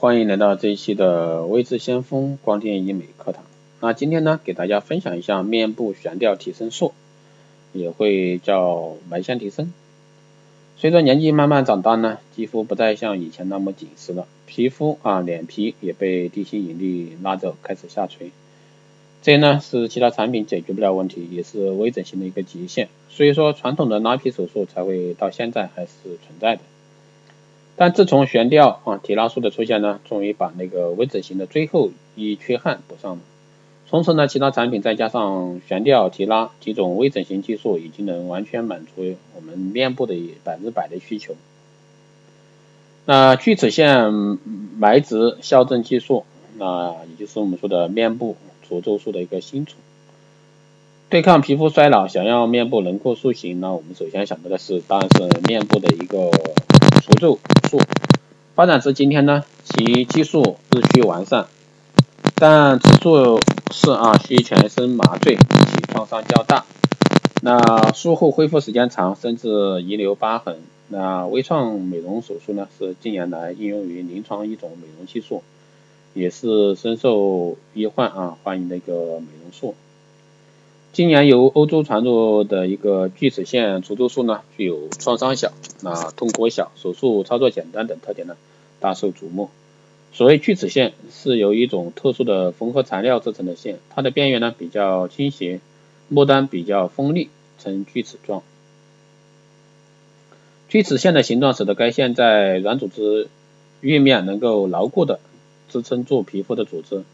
欢迎来到这一期的微智先锋光电医美课堂。那今天呢，给大家分享一下面部悬吊提升术，也会叫埋线提升。随着年纪慢慢长大呢，肌肤不再像以前那么紧实了，皮肤啊脸皮也被地心引力拉着开始下垂。这呢是其他产品解决不了问题，也是微整形的一个极限。所以说传统的拉皮手术才会到现在还是存在的。但自从悬吊啊提拉术的出现呢，终于把那个微整形的最后一缺憾补上了。从此呢，其他产品再加上悬吊提拉几种微整形技术，已经能完全满足我们面部的百分之百的需求。那锯齿线埋植校正技术，那也就是我们说的面部除皱术的一个新宠。对抗皮肤衰老，想要面部轮廓塑形，那我们首先想到的是，当然是面部的一个除皱。术发展至今天呢，其技术日趋完善，但此术是啊需全身麻醉，其创伤较大。那术后恢复时间长，甚至遗留疤痕。那微创美容手术呢，是近年来应用于临床一种美容技术，也是深受医患啊欢迎的一个美容术。今年由欧洲传入的一个锯齿线除皱术呢，具有创伤小、那痛苦小、手术操作简单等特点呢，大受瞩目。所谓锯齿线，是由一种特殊的缝合材料制成的线，它的边缘呢比较倾斜，末端比较锋利，呈锯齿状。锯齿线的形状使得该线在软组织域面能够牢固的支撑住皮肤的组织。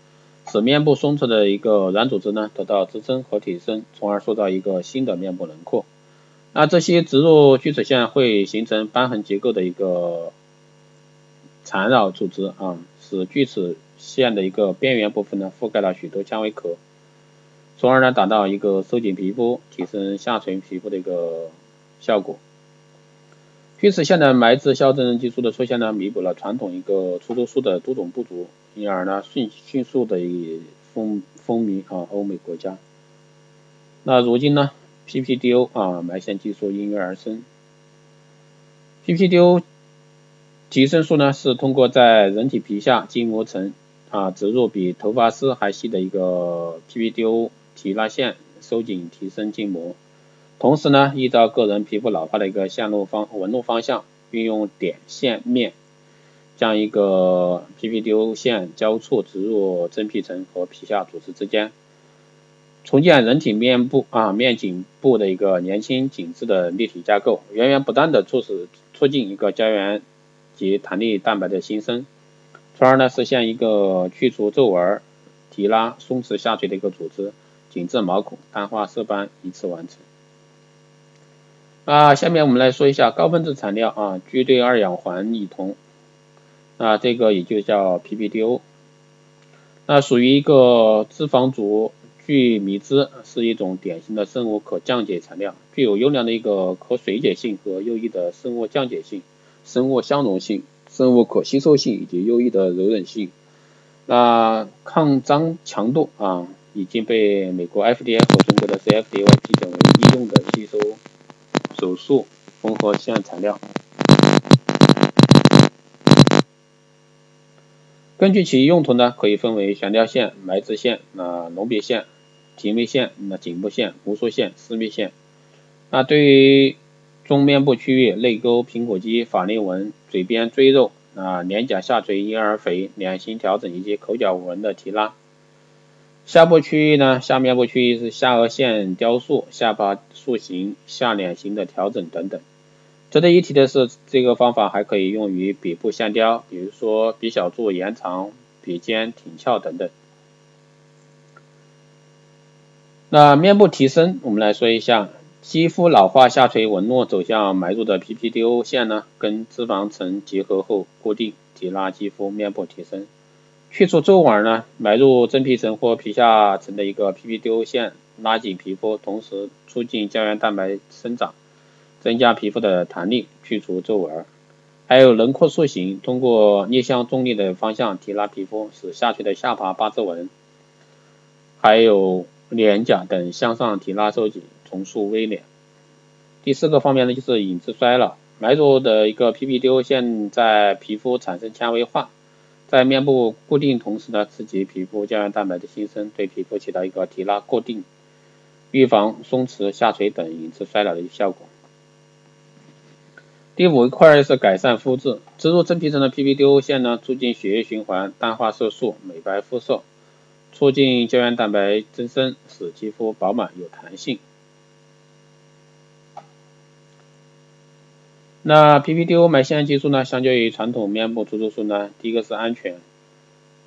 使面部松弛的一个软组织呢得到支撑和提升，从而塑造一个新的面部轮廓。那这些植入锯齿线会形成瘢痕结构的一个缠绕组织啊，使锯齿线的一个边缘部分呢覆盖了许多纤维壳，从而呢达到一个收紧皮肤、提升下垂皮肤的一个效果。锯齿线的埋置校正技术的出现呢，弥补了传统一个出租术的多种不足。因而呢，迅迅速的风风靡啊欧美国家。那如今呢，PPDO 啊埋线技术应运而生。PPDO 提升术呢，是通过在人体皮下筋膜层啊植入比头发丝还细的一个 PPDO 提拉线，收紧提升筋膜。同时呢，依照个人皮肤老化的一个线路方纹路方向，运用点线面。将一个 PPDO 线交错植入真皮层和皮下组织之间，重建人体面部啊面颈部的一个年轻紧致的立体架构，源源不断的促使促进一个胶原及弹力蛋白的新生，从而呢实现一个去除皱纹、提拉松弛下垂的一个组织，紧致毛孔、淡化色斑一次完成。啊，下面我们来说一下高分子材料啊聚对二氧环乙酮。那这个也就叫 PPDO，那属于一个脂肪族聚醚酯，是一种典型的生物可降解材料，具有优良的一个可水解性和优异的生物降解性、生物相容性、生物可吸收性以及优异的柔韧性。那抗脏强度啊，已经被美国 FDA 和中国的 CFDA 批准为医用的吸收手术缝合线材料。根据其用途呢，可以分为悬吊线、埋置线、那隆鼻线、提眉线、那颈部线、无数线、私密线。那对于中面部区域，泪沟、苹果肌、法令纹、嘴边赘肉、啊脸颊下垂、婴儿肥、脸型调整以及口角纹的提拉。下部区域呢，下面部区域是下颚线雕塑、下巴塑形、下脸型的调整等等。值得一提的是，这个方法还可以用于鼻部线雕，比如说鼻小柱延长、鼻尖挺翘等等。那面部提升，我们来说一下，肌肤老化下垂纹路走向埋入的 PPDO 线呢，跟脂肪层结合后固定提拉肌肤，面部提升。去除皱纹呢，埋入真皮层或皮下层的一个 PPDO 线，拉紧皮肤，同时促进胶原蛋白生长。增加皮肤的弹力，去除皱纹，还有轮廓塑形，通过逆向重力的方向提拉皮肤，使下垂的下巴、八字纹，还有脸颊等向上提拉收紧，重塑微脸。第四个方面呢，就是隐致衰老，埋入的一个 PPDO 线在皮肤产生纤维化，在面部固定同时呢，刺激皮肤胶原蛋白的新生，对皮肤起到一个提拉固定、预防松弛、下垂等引致衰老的效果。第五块是改善肤质，植入真皮层的 PPDO 线呢，促进血液循环，淡化色素，美白肤色，促进胶原蛋白增生，使肌肤饱满有弹性。那 PPDO 埋线技术呢，相较于传统面部注射术呢，第一个是安全，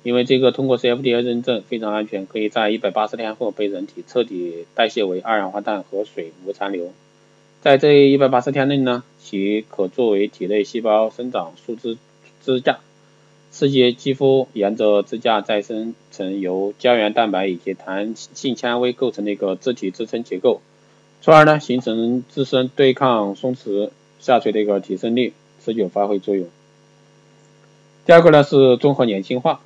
因为这个通过 CFDA 认证非常安全，可以在一百八十天后被人体彻底代谢为二氧化碳和水无残留。在这一百八十天内呢，其可作为体内细胞生长树枝支架，刺激肌肤沿着支架再生成由胶原蛋白以及弹性纤维构成的一个自体支撑结构，从而呢形成自身对抗松弛下垂的一个提升力，持久发挥作用。第二个呢是综合年轻化。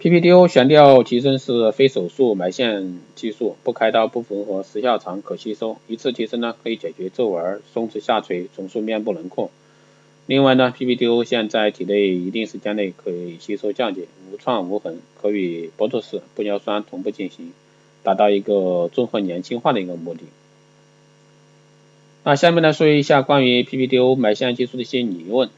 PPDO 悬吊提升是非手术埋线技术，不开刀、不缝合，时效长，可吸收。一次提升呢，可以解决皱纹、松弛下垂、重塑面部轮廓。另外呢，PPDO 线在体内一定时间内可以吸收降解，无创无痕，可与博托斯、玻尿酸同步进行，达到一个综合年轻化的一个目的。那下面来说一下关于 PPDO 埋线技术的一些疑问。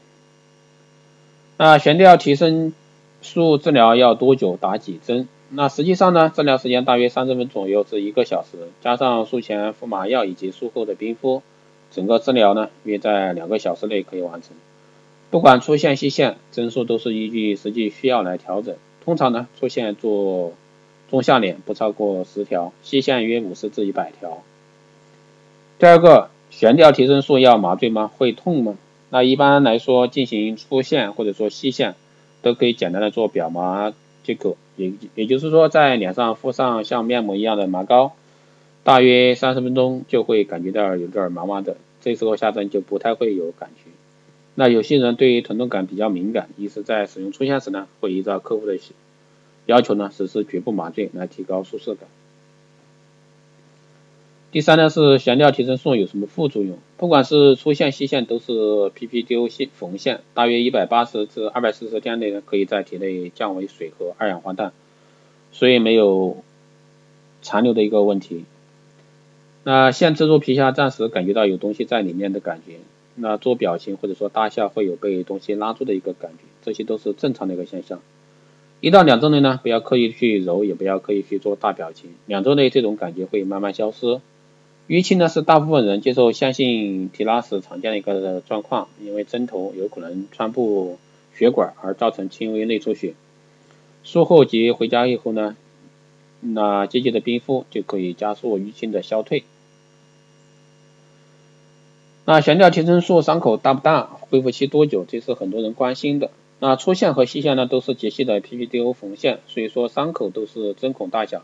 那悬吊提升。术治疗要多久打几针？那实际上呢，治疗时间大约三十分钟左右至一个小时，加上术前敷麻药以及术后的冰敷，整个治疗呢约在两个小时内可以完成。不管粗线细线，针数都是依据实际需要来调整。通常呢，粗线做中下脸不超过十条，细线约五十至一百条。第二个，悬吊提升术要麻醉吗？会痛吗？那一般来说，进行粗线或者说细线。都可以简单的做表麻接口，也也就是说在脸上敷上像面膜一样的麻膏，大约三十分钟就会感觉到有点麻麻的，这时候下针就不太会有感觉。那有些人对于疼痛感比较敏感，于是在使用出现时呢，会依照客户的要求呢实施局部麻醉来提高舒适感。第三呢是悬吊提升素有什么副作用？不管是粗线细线都是 PPDO 线缝线，大约一百八十至二百四十天内呢，可以在体内降为水和二氧化碳，所以没有残留的一个问题。那线刺入皮下，暂时感觉到有东西在里面的感觉，那做表情或者说大笑会有被东西拉住的一个感觉，这些都是正常的一个现象。一到两周内呢，不要刻意去揉，也不要刻意去做大表情，两周内这种感觉会慢慢消失。淤青呢是大部分人接受线性提拉时常见的一个状况，因为针头有可能穿破血管而造成轻微内出血。术后及回家以后呢，那积极的冰敷就可以加速淤青的消退。那悬吊提升术伤口大不大？恢复期多久？这是很多人关心的。那粗线和细线呢都是极细的 PPDO 缝线，所以说伤口都是针孔大小。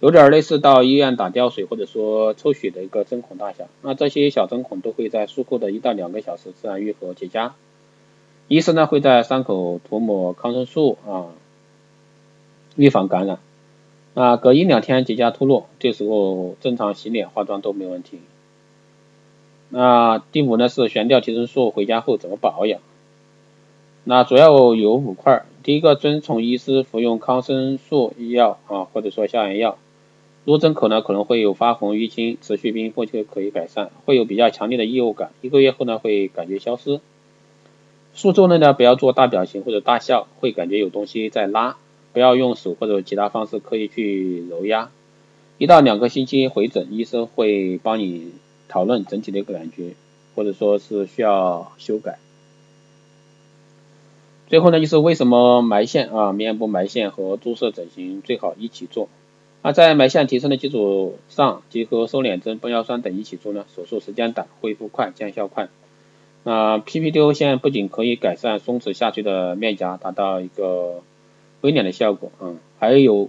有点类似到医院打吊水或者说抽血的一个针孔大小，那这些小针孔都会在术后的一到两个小时自然愈合结痂。医生呢会在伤口涂抹抗生素啊，预防感染。啊，隔一两天结痂脱落，这时候正常洗脸化妆都没问题。那第五呢是悬吊提升术回家后怎么保养？那主要有五块，第一个遵从医师服用抗生素药啊，或者说消炎药。入针口呢可能会有发红、淤青，持续冰敷就可以改善，会有比较强烈的异物感，一个月后呢会感觉消失。术中呢不要做大表情或者大笑，会感觉有东西在拉，不要用手或者其他方式刻意去揉压。一到两个星期回诊，医生会帮你讨论整体的一个感觉，或者说是需要修改。最后呢就是为什么埋线啊，面部埋线和注射整形最好一起做。那在埋线提升的基础上，结合瘦脸针、玻尿酸等一起做呢，手术时间短，恢复快，见效快。那 PPDO 线不仅可以改善松弛下垂的面颊，达到一个微脸的效果，嗯，还有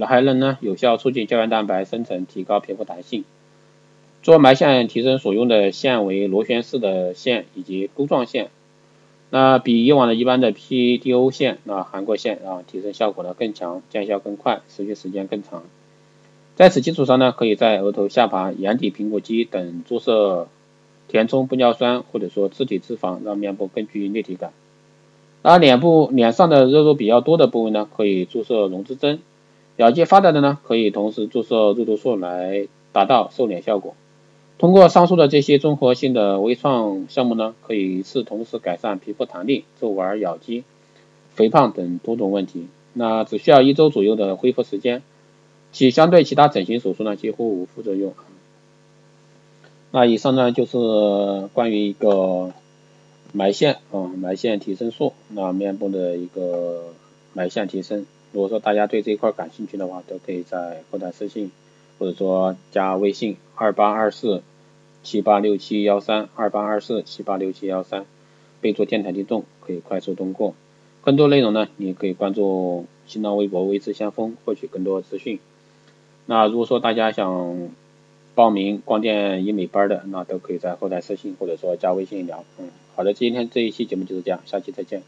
还能呢有效促进胶原蛋白生成，提高皮肤弹性。做埋线提升所用的线为螺旋式的线以及钩状线。那比以往的一般的 PDO 线啊，韩国线啊，提升效果呢更强，见效更快，持续时间更长。在此基础上呢，可以在额头、下巴、眼底、苹果肌等注射填充玻尿酸或者说自体脂肪，让面部更具立体感。那脸部脸上的肉肉比较多的部位呢，可以注射溶脂针；咬肌发达的呢，可以同时注射肉毒素来达到瘦脸效果。通过上述的这些综合性的微创项目呢，可以一次同时改善皮肤弹力、皱纹、咬肌、肥胖等多种问题。那只需要一周左右的恢复时间，其相对其他整形手术呢几乎无副作用。那以上呢就是关于一个埋线啊埋线提升术，那面部的一个埋线提升。如果说大家对这一块感兴趣的话，都可以在后台私信。或者说加微信二八二四七八六七幺三二八二四七八六七幺三，备注电台听众可以快速通过。更多内容呢，你可以关注新浪微博微知先锋获取更多资讯。那如果说大家想报名光电医美班的，那都可以在后台私信或者说加微信聊。嗯，好的，今天这一期节目就是这样，下期再见。